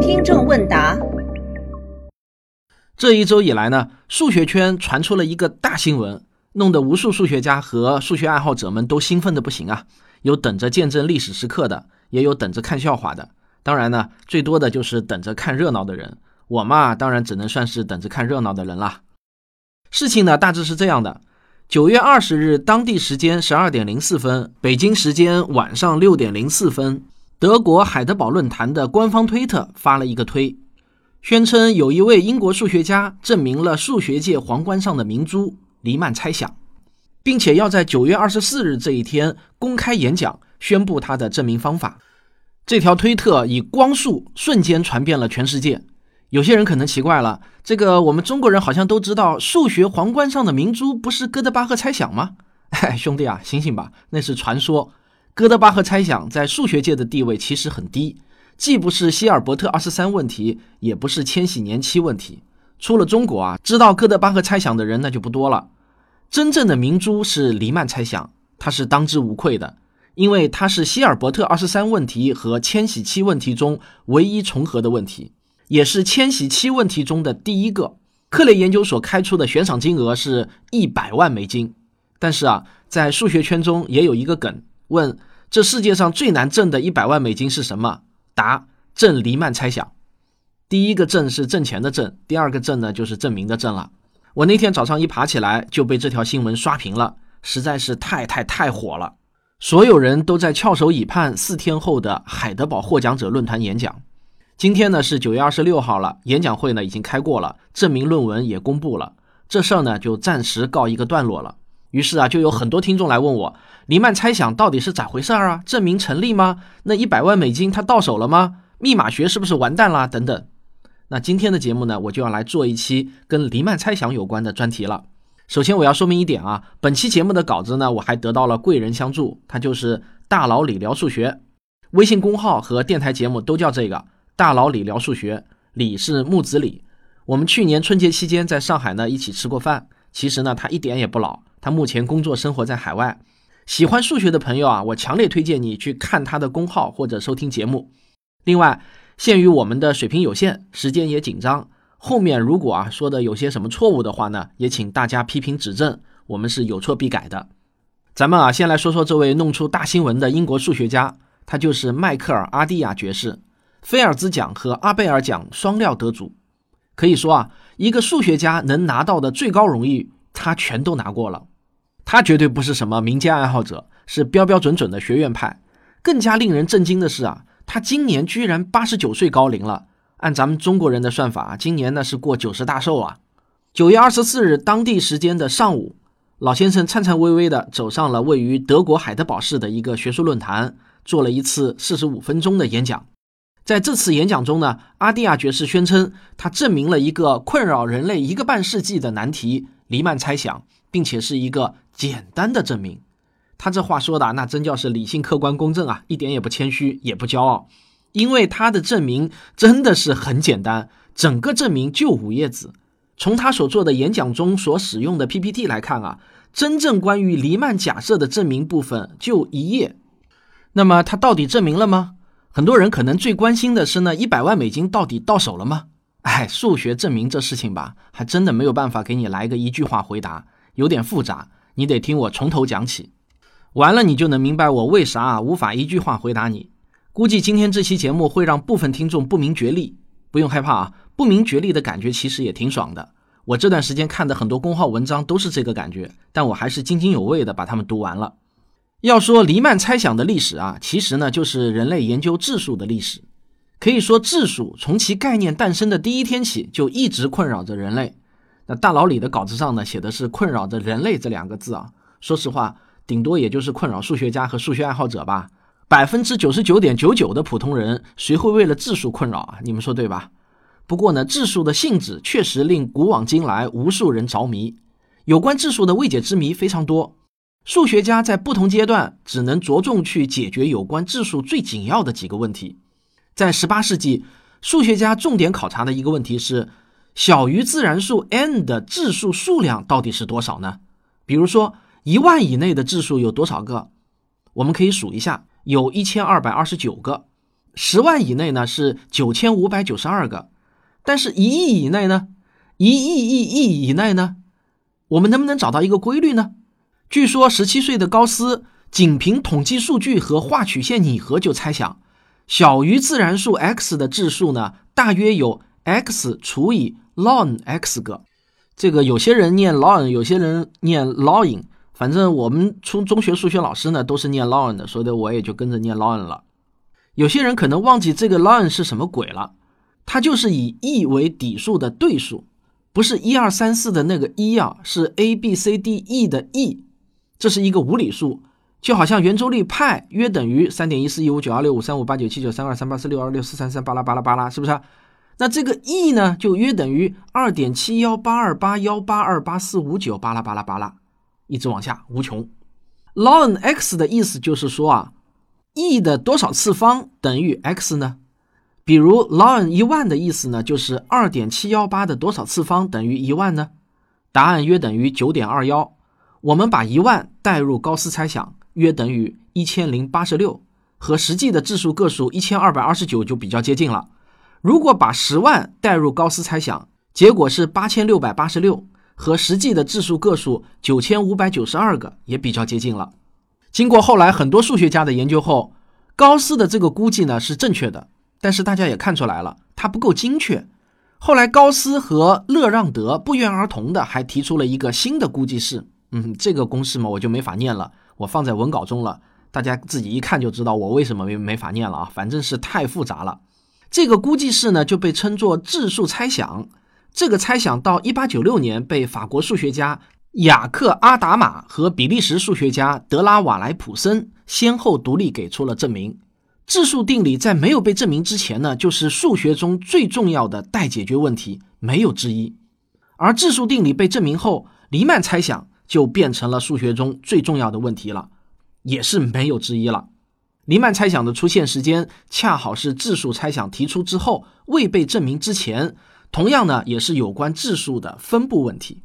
听众问答：这一周以来呢，数学圈传出了一个大新闻，弄得无数数学家和数学爱好者们都兴奋的不行啊！有等着见证历史时刻的，也有等着看笑话的。当然呢，最多的就是等着看热闹的人。我嘛，当然只能算是等着看热闹的人啦。事情呢，大致是这样的：九月二十日当地时间十二点零四分，北京时间晚上六点零四分，德国海德堡论坛的官方推特发了一个推，宣称有一位英国数学家证明了数学界皇冠上的明珠黎曼猜想，并且要在九月二十四日这一天公开演讲，宣布他的证明方法。这条推特以光速瞬间传遍了全世界。有些人可能奇怪了，这个我们中国人好像都知道，数学皇冠上的明珠不是哥德巴赫猜想吗？哎，兄弟啊，醒醒吧，那是传说。哥德巴赫猜想在数学界的地位其实很低，既不是希尔伯特二十三问题，也不是千禧年七问题。出了中国啊，知道哥德巴赫猜想的人那就不多了。真正的明珠是黎曼猜想，它是当之无愧的，因为它是希尔伯特二十三问题和千禧七问题中唯一重合的问题。也是千禧七问题中的第一个。克雷研究所开出的悬赏金额是一百万美金。但是啊，在数学圈中也有一个梗，问这世界上最难挣的一百万美金是什么？答：挣黎曼猜想。第一个挣是挣钱的挣，第二个挣呢就是证明的证了。我那天早上一爬起来就被这条新闻刷屏了，实在是太太太火了。所有人都在翘首以盼四天后的海德堡获奖者论坛演讲。今天呢是九月二十六号了，演讲会呢已经开过了，证明论文也公布了，这事儿呢就暂时告一个段落了。于是啊，就有很多听众来问我，黎曼猜想到底是咋回事儿啊？证明成立吗？那一百万美金他到手了吗？密码学是不是完蛋了？等等。那今天的节目呢，我就要来做一期跟黎曼猜想有关的专题了。首先我要说明一点啊，本期节目的稿子呢，我还得到了贵人相助，他就是大佬李聊数学，微信公号和电台节目都叫这个。大佬李聊数学，李是木子李。我们去年春节期间在上海呢一起吃过饭。其实呢他一点也不老，他目前工作生活在海外。喜欢数学的朋友啊，我强烈推荐你去看他的公号或者收听节目。另外，限于我们的水平有限，时间也紧张，后面如果啊说的有些什么错误的话呢，也请大家批评指正，我们是有错必改的。咱们啊先来说说这位弄出大新闻的英国数学家，他就是迈克尔阿蒂亚爵士。菲尔兹奖和阿贝尔奖双料得主，可以说啊，一个数学家能拿到的最高荣誉，他全都拿过了。他绝对不是什么民间爱好者，是标标准准的学院派。更加令人震惊的是啊，他今年居然八十九岁高龄了。按咱们中国人的算法，今年那是过九十大寿啊。九月二十四日当地时间的上午，老先生颤颤巍巍地走上了位于德国海德堡市的一个学术论坛，做了一次四十五分钟的演讲。在这次演讲中呢，阿蒂亚爵士宣称他证明了一个困扰人类一个半世纪的难题——黎曼猜想，并且是一个简单的证明。他这话说的那真叫是理性、客观、公正啊，一点也不谦虚，也不骄傲。因为他的证明真的是很简单，整个证明就五页纸。从他所做的演讲中所使用的 PPT 来看啊，真正关于黎曼假设的证明部分就一页。那么他到底证明了吗？很多人可能最关心的是那一百万美金到底到手了吗？哎，数学证明这事情吧，还真的没有办法给你来个一句话回答，有点复杂，你得听我从头讲起。完了，你就能明白我为啥无法一句话回答你。估计今天这期节目会让部分听众不明觉厉，不用害怕啊，不明觉厉的感觉其实也挺爽的。我这段时间看的很多公号文章都是这个感觉，但我还是津津有味的把它们读完了。要说黎曼猜想的历史啊，其实呢就是人类研究质数的历史。可以说，质数从其概念诞生的第一天起，就一直困扰着人类。那大佬李的稿子上呢，写的是“困扰着人类”这两个字啊。说实话，顶多也就是困扰数学家和数学爱好者吧。百分之九十九点九九的普通人，谁会为了质数困扰啊？你们说对吧？不过呢，质数的性质确实令古往今来无数人着迷。有关质数的未解之谜非常多。数学家在不同阶段只能着重去解决有关质数最紧要的几个问题。在18世纪，数学家重点考察的一个问题是：小于自然数 n 的质数数量到底是多少呢？比如说，一万以内的质数有多少个？我们可以数一下，有一千二百二十九个。十万以内呢是九千五百九十二个，但是一亿以内呢？一亿亿亿以内呢？我们能不能找到一个规律呢？据说十七岁的高斯仅凭统计数据和画曲线拟合就猜想，小于自然数 x 的质数呢，大约有 x 除以 ln x 个。这个有些人念 ln，有些人念 ln，反正我们初中学数学老师呢都是念 ln 的，所以我也就跟着念 ln 了。有些人可能忘记这个 ln 是什么鬼了，它就是以 e 为底数的对数，不是一二三四的那个一啊，是 a b c d e 的 e，这是一个无理数，就好像圆周率派约等于三点一四一五九二六五三五八九七九三二三八四六二六四三三巴拉巴拉巴拉，是不是？那这个 e 呢，就约等于二点七幺八二八幺八二八四五九巴拉巴拉巴拉，一直往下无穷。ln x 的意思就是说啊。e 的多少次方等于 x 呢？比如 ln 一万的意思呢，就是二点七幺八的多少次方等于一万呢？答案约等于九点二幺。我们把一万代入高斯猜想，约等于一千零八十六，和实际的质数个数一千二百二十九就比较接近了。如果把十万代入高斯猜想，结果是八千六百八十六，和实际的质数个数九千五百九十二个也比较接近了。经过后来很多数学家的研究后，高斯的这个估计呢是正确的，但是大家也看出来了，它不够精确。后来高斯和勒让德不约而同的还提出了一个新的估计式，嗯，这个公式嘛我就没法念了，我放在文稿中了，大家自己一看就知道我为什么没没法念了啊，反正是太复杂了。这个估计式呢就被称作质数猜想，这个猜想到一八九六年被法国数学家。雅克·阿达玛和比利时数学家德拉瓦莱普森先后独立给出了证明。质数定理在没有被证明之前呢，就是数学中最重要的待解决问题，没有之一。而质数定理被证明后，黎曼猜想就变成了数学中最重要的问题了，也是没有之一了。黎曼猜想的出现时间恰好是质数猜想提出之后未被证明之前，同样呢，也是有关质数的分布问题。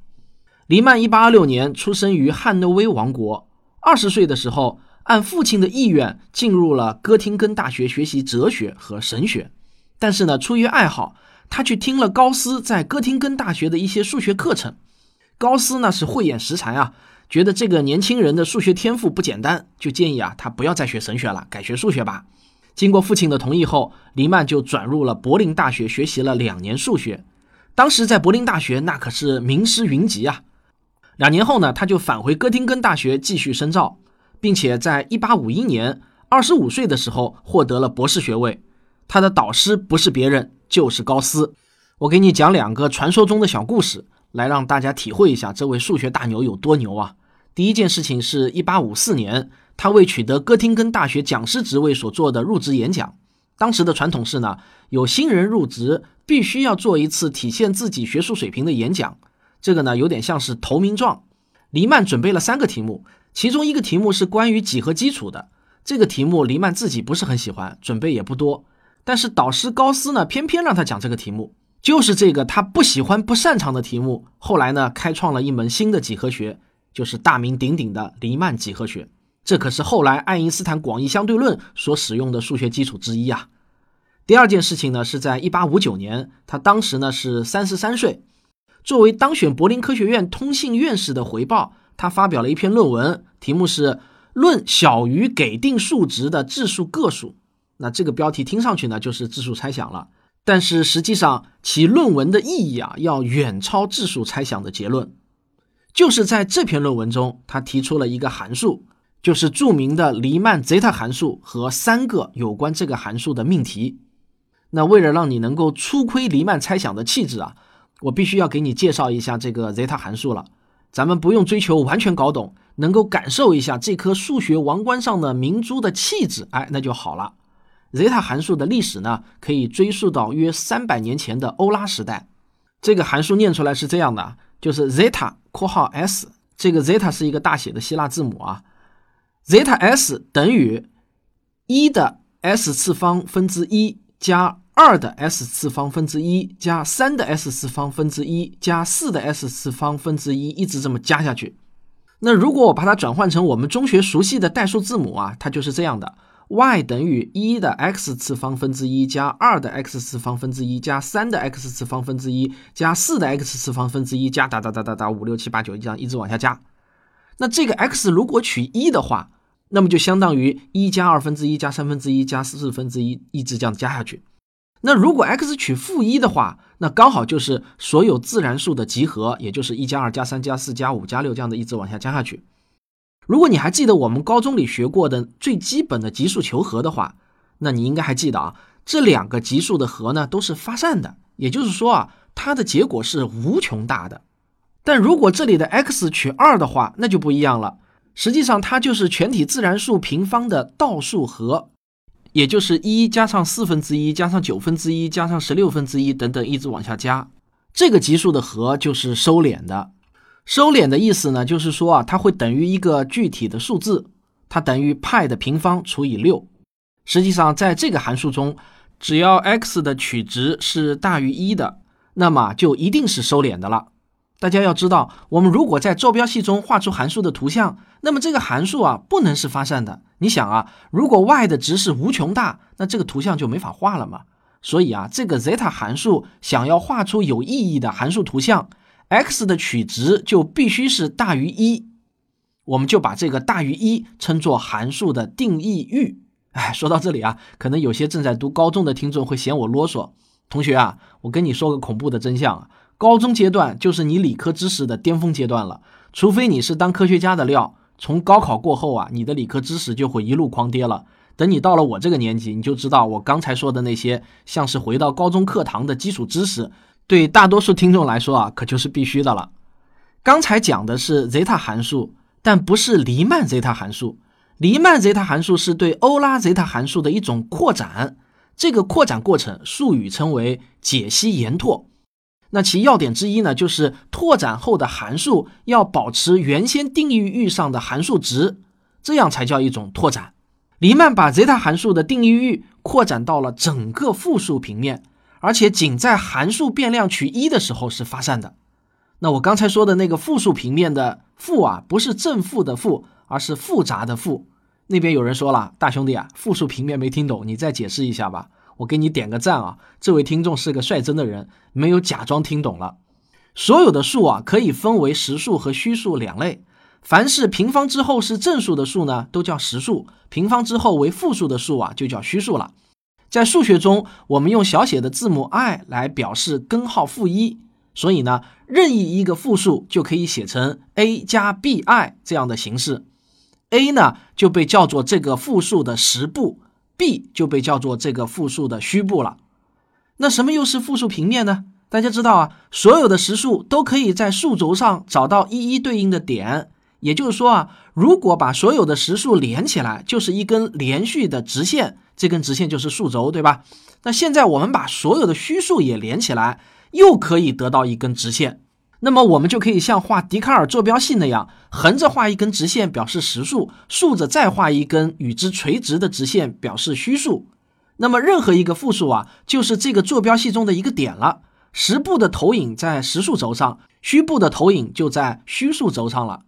黎曼一八二六年出生于汉诺威王国。二十岁的时候，按父亲的意愿进入了哥廷根大学学习哲学和神学。但是呢，出于爱好，他去听了高斯在哥廷根大学的一些数学课程。高斯呢是慧眼识才啊，觉得这个年轻人的数学天赋不简单，就建议啊他不要再学神学了，改学数学吧。经过父亲的同意后，黎曼就转入了柏林大学学习了两年数学。当时在柏林大学那可是名师云集啊。两年后呢，他就返回哥廷根大学继续深造，并且在1851年25岁的时候获得了博士学位。他的导师不是别人，就是高斯。我给你讲两个传说中的小故事，来让大家体会一下这位数学大牛有多牛啊！第一件事情是1854年，他为取得哥廷根大学讲师职位所做的入职演讲。当时的传统是呢，有新人入职必须要做一次体现自己学术水平的演讲。这个呢，有点像是投名状。黎曼准备了三个题目，其中一个题目是关于几何基础的。这个题目黎曼自己不是很喜欢，准备也不多。但是导师高斯呢，偏偏让他讲这个题目，就是这个他不喜欢、不擅长的题目。后来呢，开创了一门新的几何学，就是大名鼎鼎的黎曼几何学。这可是后来爱因斯坦广义相对论所使用的数学基础之一啊。第二件事情呢，是在一八五九年，他当时呢是三十三岁。作为当选柏林科学院通信院士的回报，他发表了一篇论文，题目是《论小于给定数值的质数个数》。那这个标题听上去呢，就是质数猜想了。但是实际上，其论文的意义啊，要远超质数猜想的结论。就是在这篇论文中，他提出了一个函数，就是著名的黎曼 zeta 函数和三个有关这个函数的命题。那为了让你能够初窥黎曼猜想的气质啊。我必须要给你介绍一下这个 zeta 函数了。咱们不用追求完全搞懂，能够感受一下这颗数学王冠上的明珠的气质，哎，那就好了。Zeta 函数的历史呢，可以追溯到约三百年前的欧拉时代。这个函数念出来是这样的，就是 zeta（ 括号 s），这个 zeta 是一个大写的希腊字母啊，zeta s 等于一的 s 次方分之一加。二的 s 次方分之一加三的 s 次方分之一加四的 s 次方分之一，一直这么加下去。那如果我把它转换成我们中学熟悉的代数字母啊，它就是这样的 y 等于一的 x 次方分之一加二的 x 次方分之一加三的 x 次方分之一加四的 x 次方分之一加哒哒哒哒哒五六七八九这样一直往下加。那这个 x 如果取一的话，那么就相当于一加二分之一加三分之一加四分之一一直这样加下去。那如果 x 取负一的话，那刚好就是所有自然数的集合，也就是一加二加三加四加五加六这样的一直往下加下去。如果你还记得我们高中里学过的最基本的级数求和的话，那你应该还记得啊，这两个级数的和呢都是发散的，也就是说啊，它的结果是无穷大的。但如果这里的 x 取二的话，那就不一样了。实际上它就是全体自然数平方的倒数和，也就是一加上四分之一加上九分之一加上十六分之一等等一直往下加。这个级数的和就是收敛的。收敛的意思呢，就是说啊，它会等于一个具体的数字，它等于派的平方除以六。实际上，在这个函数中，只要 x 的取值是大于一的，那么就一定是收敛的了。大家要知道，我们如果在坐标系中画出函数的图像，那么这个函数啊不能是发散的。你想啊，如果 y 的值是无穷大，那这个图像就没法画了嘛。所以啊，这个 zeta 函数想要画出有意义的函数图像。X 的取值就必须是大于一，我们就把这个大于一称作函数的定义域。哎，说到这里啊，可能有些正在读高中的听众会嫌我啰嗦。同学啊，我跟你说个恐怖的真相啊，高中阶段就是你理科知识的巅峰阶段了。除非你是当科学家的料，从高考过后啊，你的理科知识就会一路狂跌了。等你到了我这个年纪，你就知道我刚才说的那些像是回到高中课堂的基础知识。对大多数听众来说啊，可就是必须的了。刚才讲的是 zeta 函数，但不是黎曼 zeta 函数。黎曼 zeta 函数是对欧拉 zeta 函数的一种扩展，这个扩展过程术语称为解析延拓。那其要点之一呢，就是拓展后的函数要保持原先定义域上的函数值，这样才叫一种拓展。黎曼把 zeta 函数的定义域扩展到了整个复数平面。而且仅在函数变量取一的时候是发散的。那我刚才说的那个复数平面的复啊，不是正负的负，而是复杂的复。那边有人说了，大兄弟啊，复数平面没听懂，你再解释一下吧。我给你点个赞啊，这位听众是个率真的人，没有假装听懂了。所有的数啊，可以分为实数和虚数两类。凡是平方之后是正数的数呢，都叫实数；平方之后为负数的数啊，就叫虚数了。在数学中，我们用小写的字母 i 来表示根号负一，所以呢，任意一个复数就可以写成 a 加 bi 这样的形式。a 呢就被叫做这个复数的实部，b 就被叫做这个复数的虚部了。那什么又是复数平面呢？大家知道啊，所有的实数都可以在数轴上找到一一对应的点，也就是说啊，如果把所有的实数连起来，就是一根连续的直线。这根直线就是数轴，对吧？那现在我们把所有的虚数也连起来，又可以得到一根直线。那么我们就可以像画笛卡尔坐标系那样，横着画一根直线表示实数，竖着再画一根与之垂直的直线表示虚数。那么任何一个复数啊，就是这个坐标系中的一个点了。实部的投影在实数轴上，虚部的投影就在虚数轴上了。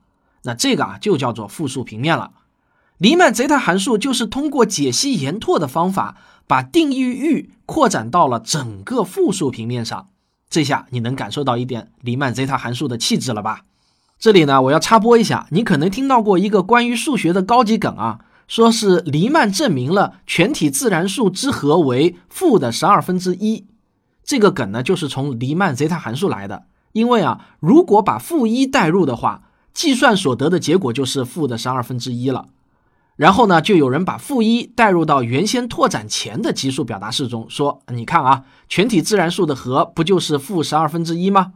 那这个啊，就叫做复数平面了。黎曼 zeta 函数就是通过解析延拓的方法，把定义域扩展到了整个复数平面上。这下你能感受到一点黎曼 zeta 函数的气质了吧？这里呢，我要插播一下，你可能听到过一个关于数学的高级梗啊，说是黎曼证明了全体自然数之和为负的十二分之一。这个梗呢，就是从黎曼 zeta 函数来的。因为啊，如果把负一代入的话，计算所得的结果就是负的十二分之一了。然后呢，就有人把负一带入到原先拓展前的级数表达式中，说：“你看啊，全体自然数的和不就是负十二分之一吗？”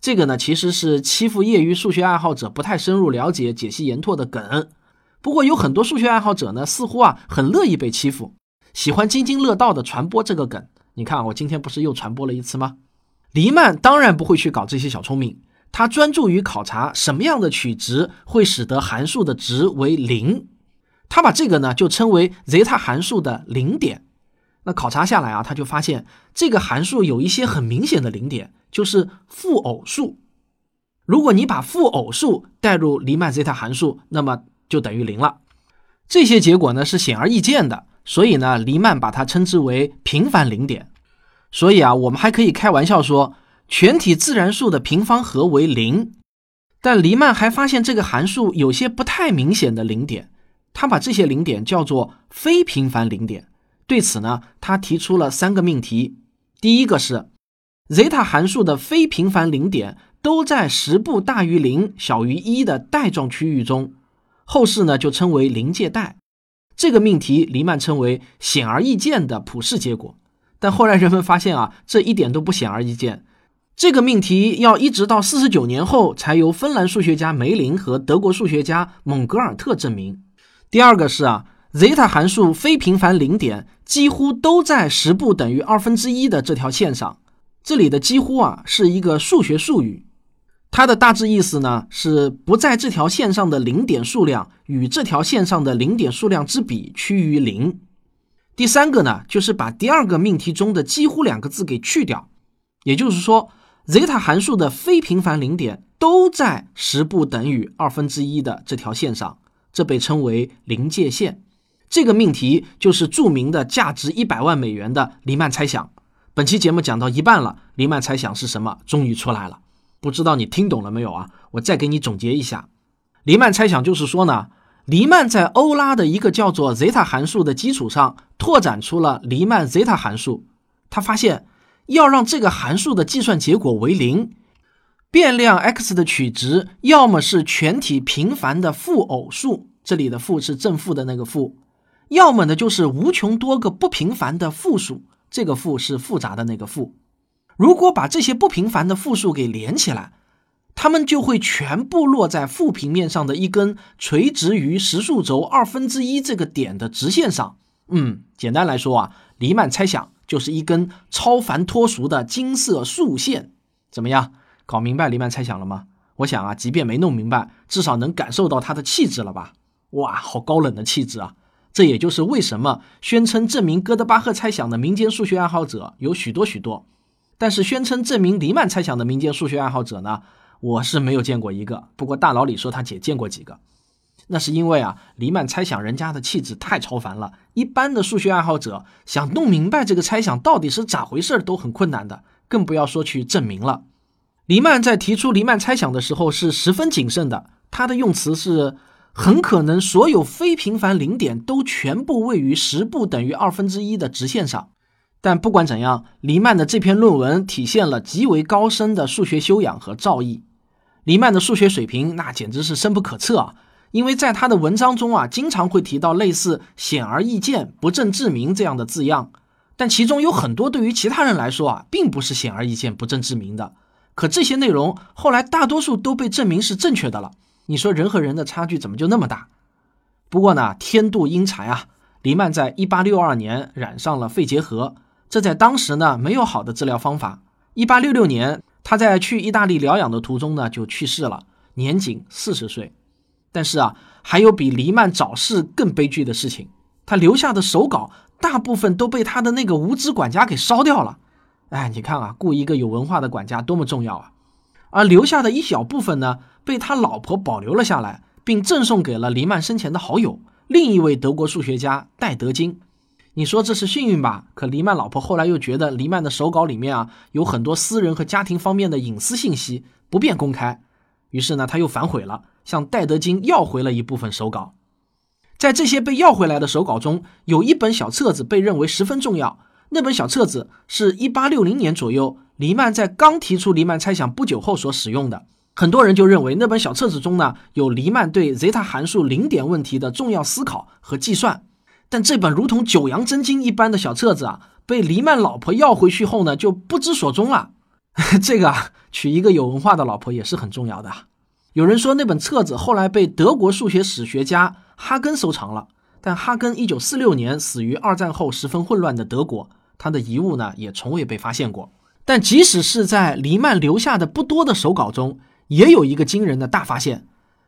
这个呢，其实是欺负业余数学爱好者不太深入了解解析延拓的梗。不过有很多数学爱好者呢，似乎啊很乐意被欺负，喜欢津津乐道的传播这个梗。你看，我今天不是又传播了一次吗？黎曼当然不会去搞这些小聪明，他专注于考察什么样的取值会使得函数的值为零。他把这个呢就称为 zeta 函数的零点。那考察下来啊，他就发现这个函数有一些很明显的零点，就是负偶数。如果你把负偶数带入黎曼 zeta 函数，那么就等于零了。这些结果呢是显而易见的，所以呢，黎曼把它称之为平凡零点。所以啊，我们还可以开玩笑说，全体自然数的平方和为零。但黎曼还发现这个函数有些不太明显的零点，他把这些零点叫做非平凡零点。对此呢，他提出了三个命题。第一个是，zeta 函数的非平凡零点都在十步大于零、小于一的带状区域中。后世呢就称为临界带，这个命题黎曼称为显而易见的普世结果。但后来人们发现啊，这一点都不显而易见。这个命题要一直到四十九年后，才由芬兰数学家梅林和德国数学家蒙格尔特证明。第二个是啊，zeta 函数非平凡零点几乎都在十不等于二分之一的这条线上。这里的“几乎”啊是一个数学术语。它的大致意思呢是不在这条线上的零点数量与这条线上的零点数量之比趋于零。第三个呢就是把第二个命题中的“几乎”两个字给去掉，也就是说，zeta 函数的非平凡零点都在十不等于二分之一的这条线上，这被称为临界线。这个命题就是著名的价值一百万美元的黎曼猜想。本期节目讲到一半了，黎曼猜想是什么？终于出来了。不知道你听懂了没有啊？我再给你总结一下，黎曼猜想就是说呢，黎曼在欧拉的一个叫做 zeta 函数的基础上拓展出了黎曼 zeta 函数。他发现，要让这个函数的计算结果为零，变量 x 的取值要么是全体平凡的负偶数，这里的负是正负的那个负，要么呢就是无穷多个不平凡的负数，这个负是复杂的那个负。如果把这些不平凡的负数给连起来，它们就会全部落在负平面上的一根垂直于实数轴二分之一这个点的直线上。嗯，简单来说啊，黎曼猜想就是一根超凡脱俗的金色竖线。怎么样，搞明白黎曼猜想了吗？我想啊，即便没弄明白，至少能感受到他的气质了吧？哇，好高冷的气质啊！这也就是为什么宣称证明哥德巴赫猜想的民间数学爱好者有许多许多。但是宣称证明黎曼猜想的民间数学爱好者呢，我是没有见过一个。不过大佬里说他姐见过几个，那是因为啊，黎曼猜想人家的气质太超凡了，一般的数学爱好者想弄明白这个猜想到底是咋回事都很困难的，更不要说去证明了。黎曼在提出黎曼猜想的时候是十分谨慎的，他的用词是很可能所有非平凡零点都全部位于十不等于二分之一的直线上。但不管怎样，黎曼的这篇论文体现了极为高深的数学修养和造诣。黎曼的数学水平那简直是深不可测啊！因为在他的文章中啊，经常会提到类似“显而易见”“不证自明”这样的字样，但其中有很多对于其他人来说啊，并不是显而易见、不证自明的。可这些内容后来大多数都被证明是正确的了。你说人和人的差距怎么就那么大？不过呢，天妒英才啊！黎曼在一八六二年染上了肺结核。这在当时呢，没有好的治疗方法。一八六六年，他在去意大利疗养的途中呢，就去世了，年仅四十岁。但是啊，还有比黎曼早逝更悲剧的事情，他留下的手稿大部分都被他的那个无知管家给烧掉了。哎，你看啊，雇一个有文化的管家多么重要啊！而留下的一小部分呢，被他老婆保留了下来，并赠送给了黎曼生前的好友，另一位德国数学家戴德金。你说这是幸运吧？可黎曼老婆后来又觉得黎曼的手稿里面啊有很多私人和家庭方面的隐私信息不便公开，于是呢他又反悔了，向戴德金要回了一部分手稿。在这些被要回来的手稿中，有一本小册子被认为十分重要。那本小册子是一八六零年左右黎曼在刚提出黎曼猜想不久后所使用的。很多人就认为那本小册子中呢有黎曼对 zeta 函数零点问题的重要思考和计算。但这本如同九阳真经一般的小册子啊，被黎曼老婆要回去后呢，就不知所踪了。这个啊，娶一个有文化的老婆也是很重要的。有人说那本册子后来被德国数学史学家哈根收藏了，但哈根一九四六年死于二战后十分混乱的德国，他的遗物呢也从未被发现过。但即使是在黎曼留下的不多的手稿中，也有一个惊人的大发现。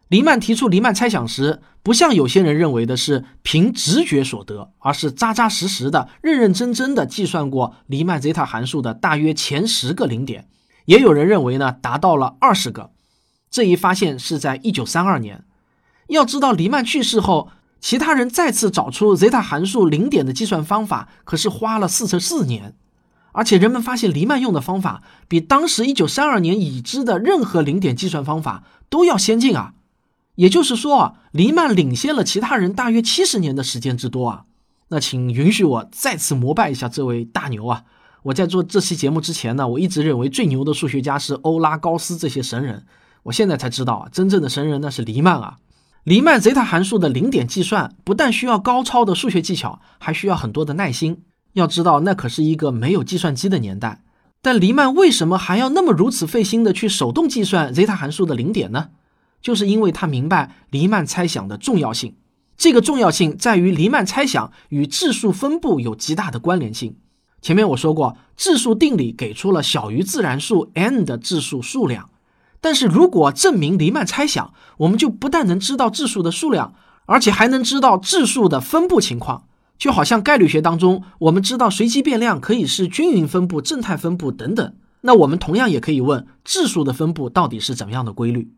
黎曼提出黎曼猜想时，不像有些人认为的是凭直觉所得，而是扎扎实实的、认认真真的计算过黎曼 zeta 函数的大约前十个零点。也有人认为呢，达到了二十个。这一发现是在一九三二年。要知道，黎曼去世后其他人再次找出 zeta 函数零点的计算方法，可是花了四十四年。而且人们发现黎曼用的方法比当时一九三二年已知的任何零点计算方法都要先进啊！也就是说啊，黎曼领先了其他人大约七十年的时间之多啊！那请允许我再次膜拜一下这位大牛啊！我在做这期节目之前呢，我一直认为最牛的数学家是欧拉、高斯这些神人，我现在才知道啊，真正的神人那是黎曼啊！黎曼 zeta 函数的零点计算不但需要高超的数学技巧，还需要很多的耐心。要知道，那可是一个没有计算机的年代。但黎曼为什么还要那么如此费心的去手动计算 zeta 函数的零点呢？就是因为他明白黎曼猜想的重要性。这个重要性在于黎曼猜想与质数分布有极大的关联性。前面我说过，质数定理给出了小于自然数 n 的质数数量。但是如果证明黎曼猜想，我们就不但能知道质数的数量，而且还能知道质数的分布情况。就好像概率学当中，我们知道随机变量可以是均匀分布、正态分布等等，那我们同样也可以问质数的分布到底是怎么样的规律？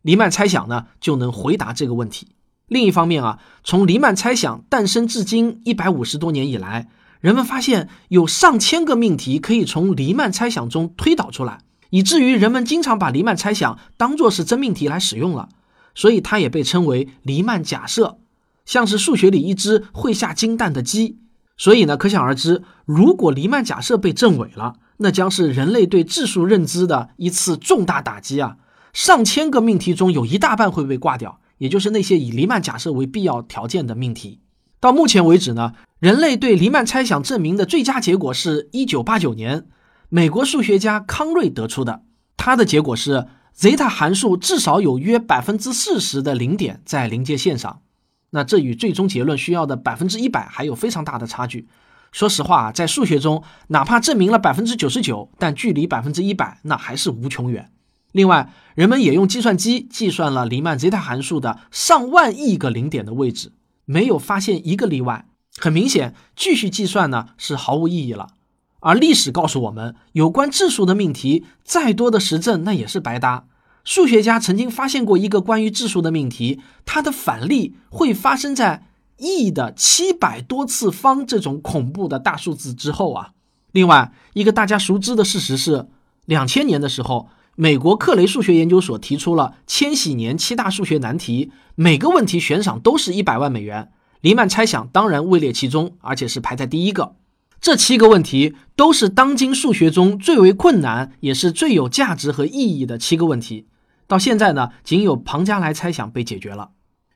黎曼猜想呢就能回答这个问题。另一方面啊，从黎曼猜想诞生至今一百五十多年以来，人们发现有上千个命题可以从黎曼猜想中推导出来，以至于人们经常把黎曼猜想当作是真命题来使用了，所以它也被称为黎曼假设。像是数学里一只会下金蛋的鸡，所以呢，可想而知，如果黎曼假设被证伪了，那将是人类对质数认知的一次重大打击啊！上千个命题中有一大半会被挂掉，也就是那些以黎曼假设为必要条件的命题。到目前为止呢，人类对黎曼猜想证明的最佳结果是一九八九年美国数学家康瑞得出的，他的结果是 zeta 函数至少有约百分之四十的零点在临界线上。那这与最终结论需要的百分之一百还有非常大的差距。说实话，在数学中，哪怕证明了百分之九十九，但距离百分之一百那还是无穷远。另外，人们也用计算机计算了黎曼 zeta 函数的上万亿个零点的位置，没有发现一个例外。很明显，继续计算呢是毫无意义了。而历史告诉我们，有关质数的命题，再多的实证那也是白搭。数学家曾经发现过一个关于质数的命题，它的反例会发生在 e 的七百多次方这种恐怖的大数字之后啊。另外一个大家熟知的事实是，两千年的时候，美国克雷数学研究所提出了千禧年七大数学难题，每个问题悬赏都是一百万美元。黎曼猜想当然位列其中，而且是排在第一个。这七个问题都是当今数学中最为困难，也是最有价值和意义的七个问题。到现在呢，仅有庞加莱猜想被解决了。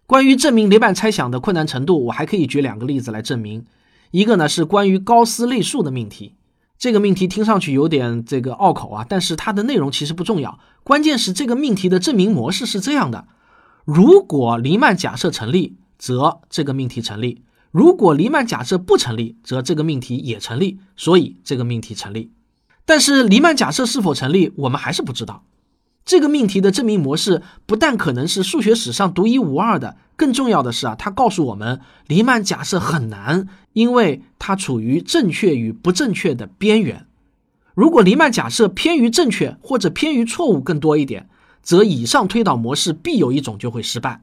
关于证明黎曼猜想的困难程度，我还可以举两个例子来证明。一个呢是关于高斯类数的命题，这个命题听上去有点这个拗口啊，但是它的内容其实不重要，关键是这个命题的证明模式是这样的：如果黎曼假设成立，则这个命题成立；如果黎曼假设不成立，则这个命题也成立。所以这个命题成立。但是黎曼假设是否成立，我们还是不知道。这个命题的证明模式不但可能是数学史上独一无二的，更重要的是啊，它告诉我们黎曼假设很难，因为它处于正确与不正确的边缘。如果黎曼假设偏于正确或者偏于错误更多一点，则以上推导模式必有一种就会失败；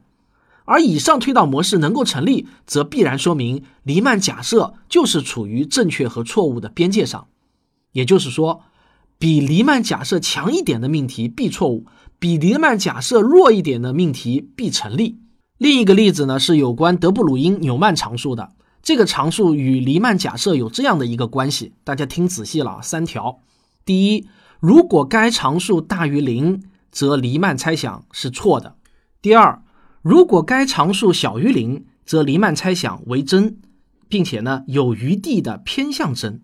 而以上推导模式能够成立，则必然说明黎曼假设就是处于正确和错误的边界上。也就是说。比黎曼假设强一点的命题必错误，比黎曼假设弱一点的命题必成立。另一个例子呢是有关德布鲁因纽曼常数的，这个常数与黎曼假设有这样的一个关系，大家听仔细了，三条：第一，如果该常数大于零，则黎曼猜想是错的；第二，如果该常数小于零，则黎曼猜想为真，并且呢有余地的偏向真；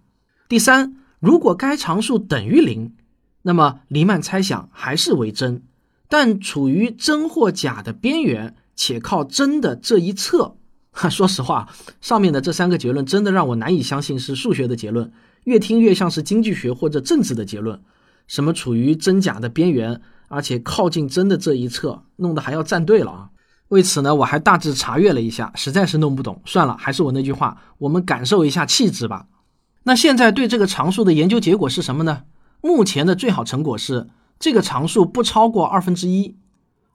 第三。如果该常数等于零，那么黎曼猜想还是为真，但处于真或假的边缘，且靠真的这一侧。说实话，上面的这三个结论真的让我难以相信是数学的结论，越听越像是经济学或者政治的结论。什么处于真假的边缘，而且靠近真的这一侧，弄得还要站队了啊！为此呢，我还大致查阅了一下，实在是弄不懂。算了，还是我那句话，我们感受一下气质吧。那现在对这个常数的研究结果是什么呢？目前的最好成果是这个常数不超过二分之一，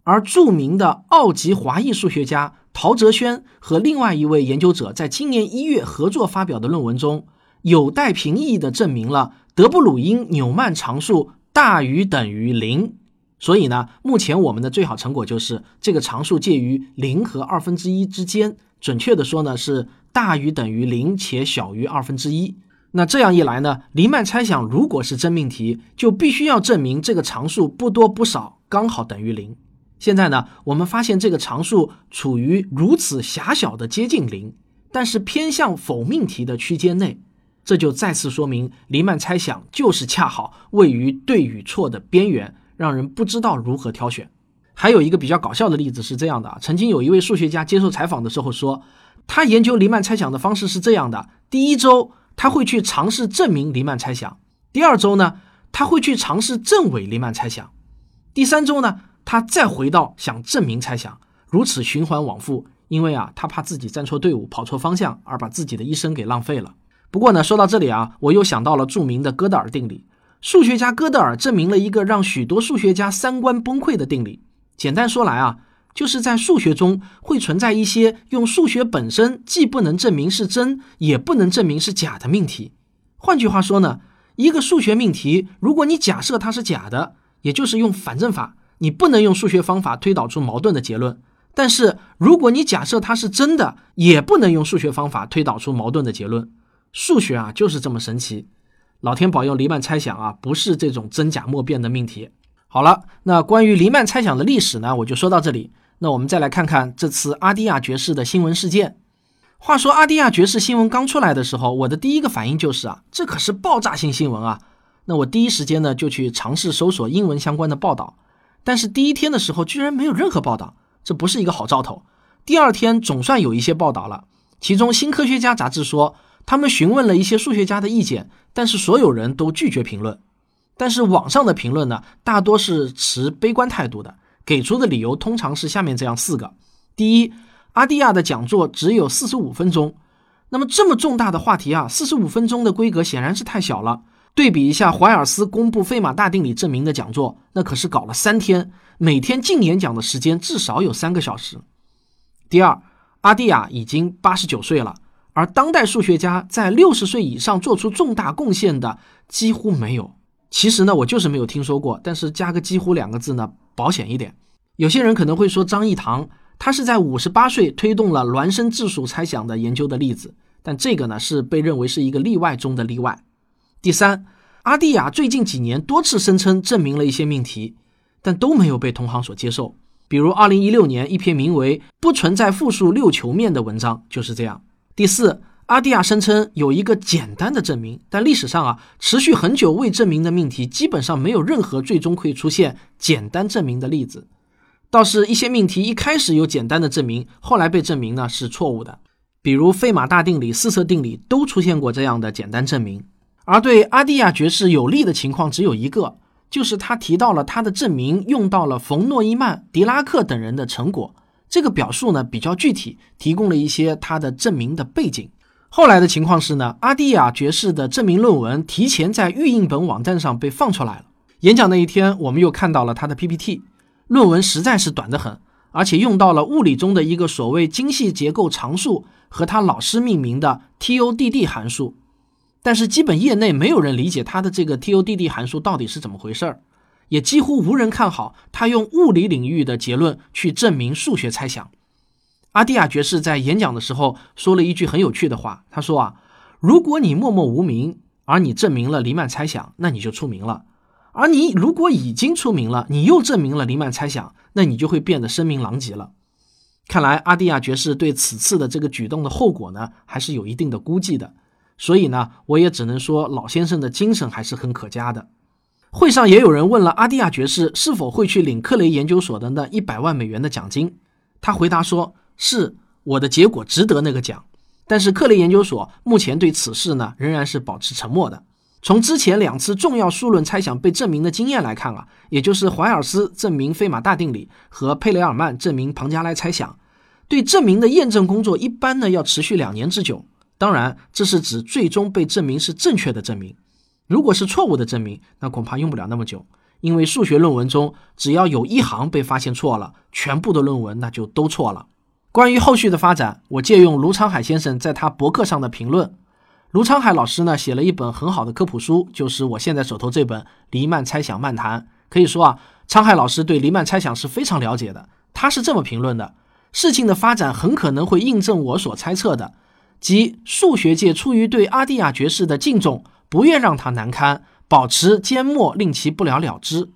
而著名的奥吉华裔数学家陶哲轩和另外一位研究者在今年一月合作发表的论文中，有待评议的证明了德布鲁因纽曼常数大于等于零。所以呢，目前我们的最好成果就是这个常数介于零和二分之一之间，准确的说呢是大于等于零且小于二分之一。那这样一来呢，黎曼猜想如果是真命题，就必须要证明这个常数不多不少，刚好等于零。现在呢，我们发现这个常数处于如此狭小的接近零，但是偏向否命题的区间内，这就再次说明黎曼猜想就是恰好位于对与错的边缘。让人不知道如何挑选。还有一个比较搞笑的例子是这样的啊，曾经有一位数学家接受采访的时候说，他研究黎曼猜想的方式是这样的：第一周他会去尝试证明黎曼猜想，第二周呢他会去尝试证伪黎曼猜想，第三周呢他再回到想证明猜想，如此循环往复。因为啊，他怕自己站错队伍、跑错方向，而把自己的一生给浪费了。不过呢，说到这里啊，我又想到了著名的哥德尔定理。数学家哥德尔证明了一个让许多数学家三观崩溃的定理。简单说来啊，就是在数学中会存在一些用数学本身既不能证明是真，也不能证明是假的命题。换句话说呢，一个数学命题，如果你假设它是假的，也就是用反证法，你不能用数学方法推导出矛盾的结论；但是如果你假设它是真的，也不能用数学方法推导出矛盾的结论。数学啊，就是这么神奇。老天保佑，黎曼猜想啊，不是这种真假莫辨的命题。好了，那关于黎曼猜想的历史呢，我就说到这里。那我们再来看看这次阿迪亚爵士的新闻事件。话说阿迪亚爵士新闻刚出来的时候，我的第一个反应就是啊，这可是爆炸性新闻啊。那我第一时间呢就去尝试搜索英文相关的报道，但是第一天的时候居然没有任何报道，这不是一个好兆头。第二天总算有一些报道了，其中《新科学家》杂志说。他们询问了一些数学家的意见，但是所有人都拒绝评论。但是网上的评论呢，大多是持悲观态度的，给出的理由通常是下面这样四个：第一，阿蒂亚的讲座只有四十五分钟，那么这么重大的话题啊，四十五分钟的规格显然是太小了。对比一下怀尔斯公布费马大定理证明的讲座，那可是搞了三天，每天净演讲的时间至少有三个小时。第二，阿蒂亚已经八十九岁了。而当代数学家在六十岁以上做出重大贡献的几乎没有。其实呢，我就是没有听说过。但是加个“几乎”两个字呢，保险一点。有些人可能会说张益唐，他是在五十八岁推动了孪生质数猜想的研究的例子，但这个呢是被认为是一个例外中的例外。第三，阿蒂亚最近几年多次声称证明了一些命题，但都没有被同行所接受。比如二零一六年一篇名为《不存在复数六球面》的文章就是这样。第四，阿蒂亚声称有一个简单的证明，但历史上啊，持续很久未证明的命题基本上没有任何最终会出现简单证明的例子。倒是一些命题一开始有简单的证明，后来被证明呢是错误的，比如费马大定理、四色定理都出现过这样的简单证明。而对阿蒂亚爵士有利的情况只有一个，就是他提到了他的证明用到了冯诺依曼、狄拉克等人的成果。这个表述呢比较具体，提供了一些他的证明的背景。后来的情况是呢，阿蒂亚爵士的证明论文提前在预印本网站上被放出来了。演讲那一天，我们又看到了他的 PPT。论文实在是短得很，而且用到了物理中的一个所谓精细结构常数和他老师命名的 TODD 函数。但是基本业内没有人理解他的这个 TODD 函数到底是怎么回事儿。也几乎无人看好他用物理领域的结论去证明数学猜想。阿蒂亚爵士在演讲的时候说了一句很有趣的话，他说啊，如果你默默无名，而你证明了黎曼猜想，那你就出名了；而你如果已经出名了，你又证明了黎曼猜想，那你就会变得声名狼藉了。看来阿蒂亚爵士对此次的这个举动的后果呢，还是有一定的估计的。所以呢，我也只能说老先生的精神还是很可嘉的。会上也有人问了阿蒂亚爵士是否会去领克雷研究所的那一百万美元的奖金，他回答说：“是我的结果值得那个奖。”但是克雷研究所目前对此事呢仍然是保持沉默的。从之前两次重要数论猜想被证明的经验来看啊，也就是怀尔斯证明费马大定理和佩雷尔曼证明庞加莱猜想，对证明的验证工作一般呢要持续两年之久。当然，这是指最终被证明是正确的证明。如果是错误的证明，那恐怕用不了那么久，因为数学论文中只要有一行被发现错了，全部的论文那就都错了。关于后续的发展，我借用卢昌海先生在他博客上的评论。卢昌海老师呢写了一本很好的科普书，就是我现在手头这本《黎曼猜想漫谈》。可以说啊，昌海老师对黎曼猜想是非常了解的。他是这么评论的：事情的发展很可能会印证我所猜测的，即数学界出于对阿蒂亚爵士的敬重，不愿让他难堪，保持缄默，令其不了了之。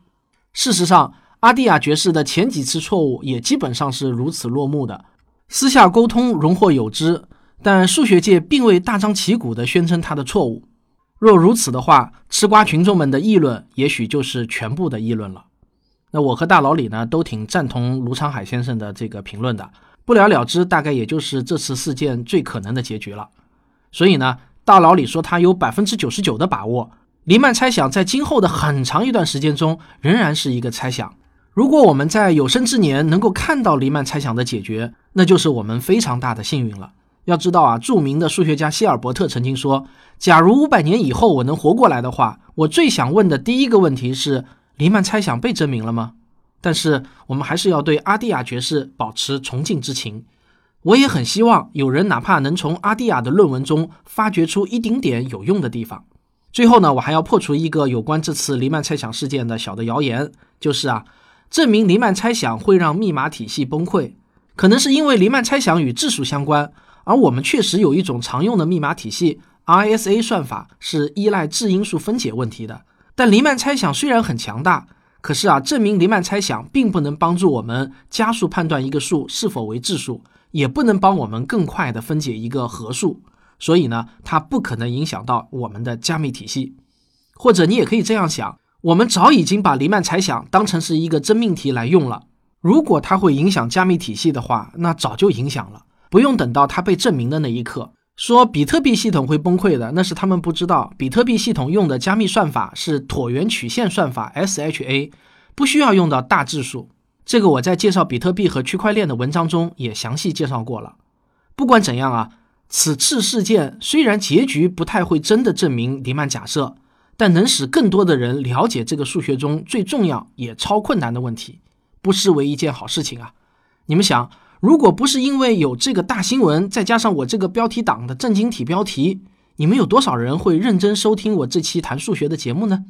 事实上，阿蒂亚爵士的前几次错误也基本上是如此落幕的。私下沟通荣获有之，但数学界并未大张旗鼓地宣称他的错误。若如此的话，吃瓜群众们的议论也许就是全部的议论了。那我和大老李呢，都挺赞同卢昌海先生的这个评论的。不了了之，大概也就是这次事件最可能的结局了。所以呢，大老李说他有百分之九十九的把握，黎曼猜想在今后的很长一段时间中仍然是一个猜想。如果我们在有生之年能够看到黎曼猜想的解决，那就是我们非常大的幸运了。要知道啊，著名的数学家希尔伯特曾经说：“假如五百年以后我能活过来的话，我最想问的第一个问题是：黎曼猜想被证明了吗？”但是我们还是要对阿蒂亚爵士保持崇敬之情。我也很希望有人哪怕能从阿蒂亚的论文中发掘出一丁点有用的地方。最后呢，我还要破除一个有关这次黎曼猜想事件的小的谣言，就是啊。证明黎曼猜想会让密码体系崩溃，可能是因为黎曼猜想与质数相关，而我们确实有一种常用的密码体系 RSA 算法是依赖质因数分解问题的。但黎曼猜想虽然很强大，可是啊，证明黎曼猜想并不能帮助我们加速判断一个数是否为质数，也不能帮我们更快地分解一个合数，所以呢，它不可能影响到我们的加密体系。或者你也可以这样想。我们早已经把黎曼猜想当成是一个真命题来用了。如果它会影响加密体系的话，那早就影响了，不用等到它被证明的那一刻。说比特币系统会崩溃的，那是他们不知道，比特币系统用的加密算法是椭圆曲线算法 SHA，不需要用到大质数。这个我在介绍比特币和区块链的文章中也详细介绍过了。不管怎样啊，此次事件虽然结局不太会真的证明黎曼假设。但能使更多的人了解这个数学中最重要也超困难的问题，不失为一件好事情啊！你们想，如果不是因为有这个大新闻，再加上我这个标题党的正经体标题，你们有多少人会认真收听我这期谈数学的节目呢？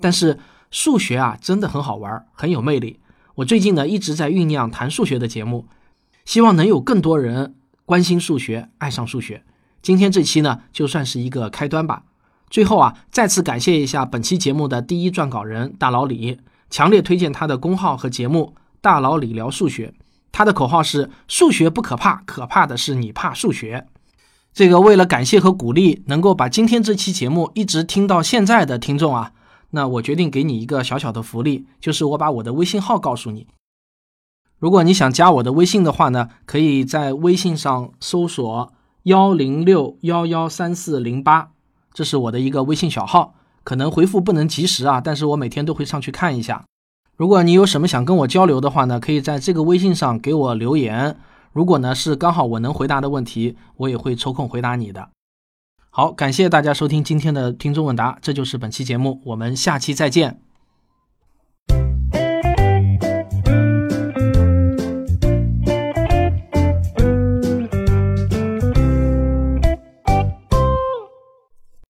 但是数学啊，真的很好玩，很有魅力。我最近呢一直在酝酿谈数学的节目，希望能有更多人关心数学，爱上数学。今天这期呢，就算是一个开端吧。最后啊，再次感谢一下本期节目的第一撰稿人大老李，强烈推荐他的公号和节目《大老李聊数学》。他的口号是“数学不可怕，可怕的是你怕数学”。这个为了感谢和鼓励能够把今天这期节目一直听到现在的听众啊，那我决定给你一个小小的福利，就是我把我的微信号告诉你。如果你想加我的微信的话呢，可以在微信上搜索幺零六幺幺三四零八。这是我的一个微信小号，可能回复不能及时啊，但是我每天都会上去看一下。如果你有什么想跟我交流的话呢，可以在这个微信上给我留言。如果呢是刚好我能回答的问题，我也会抽空回答你的。好，感谢大家收听今天的听众问答，这就是本期节目，我们下期再见。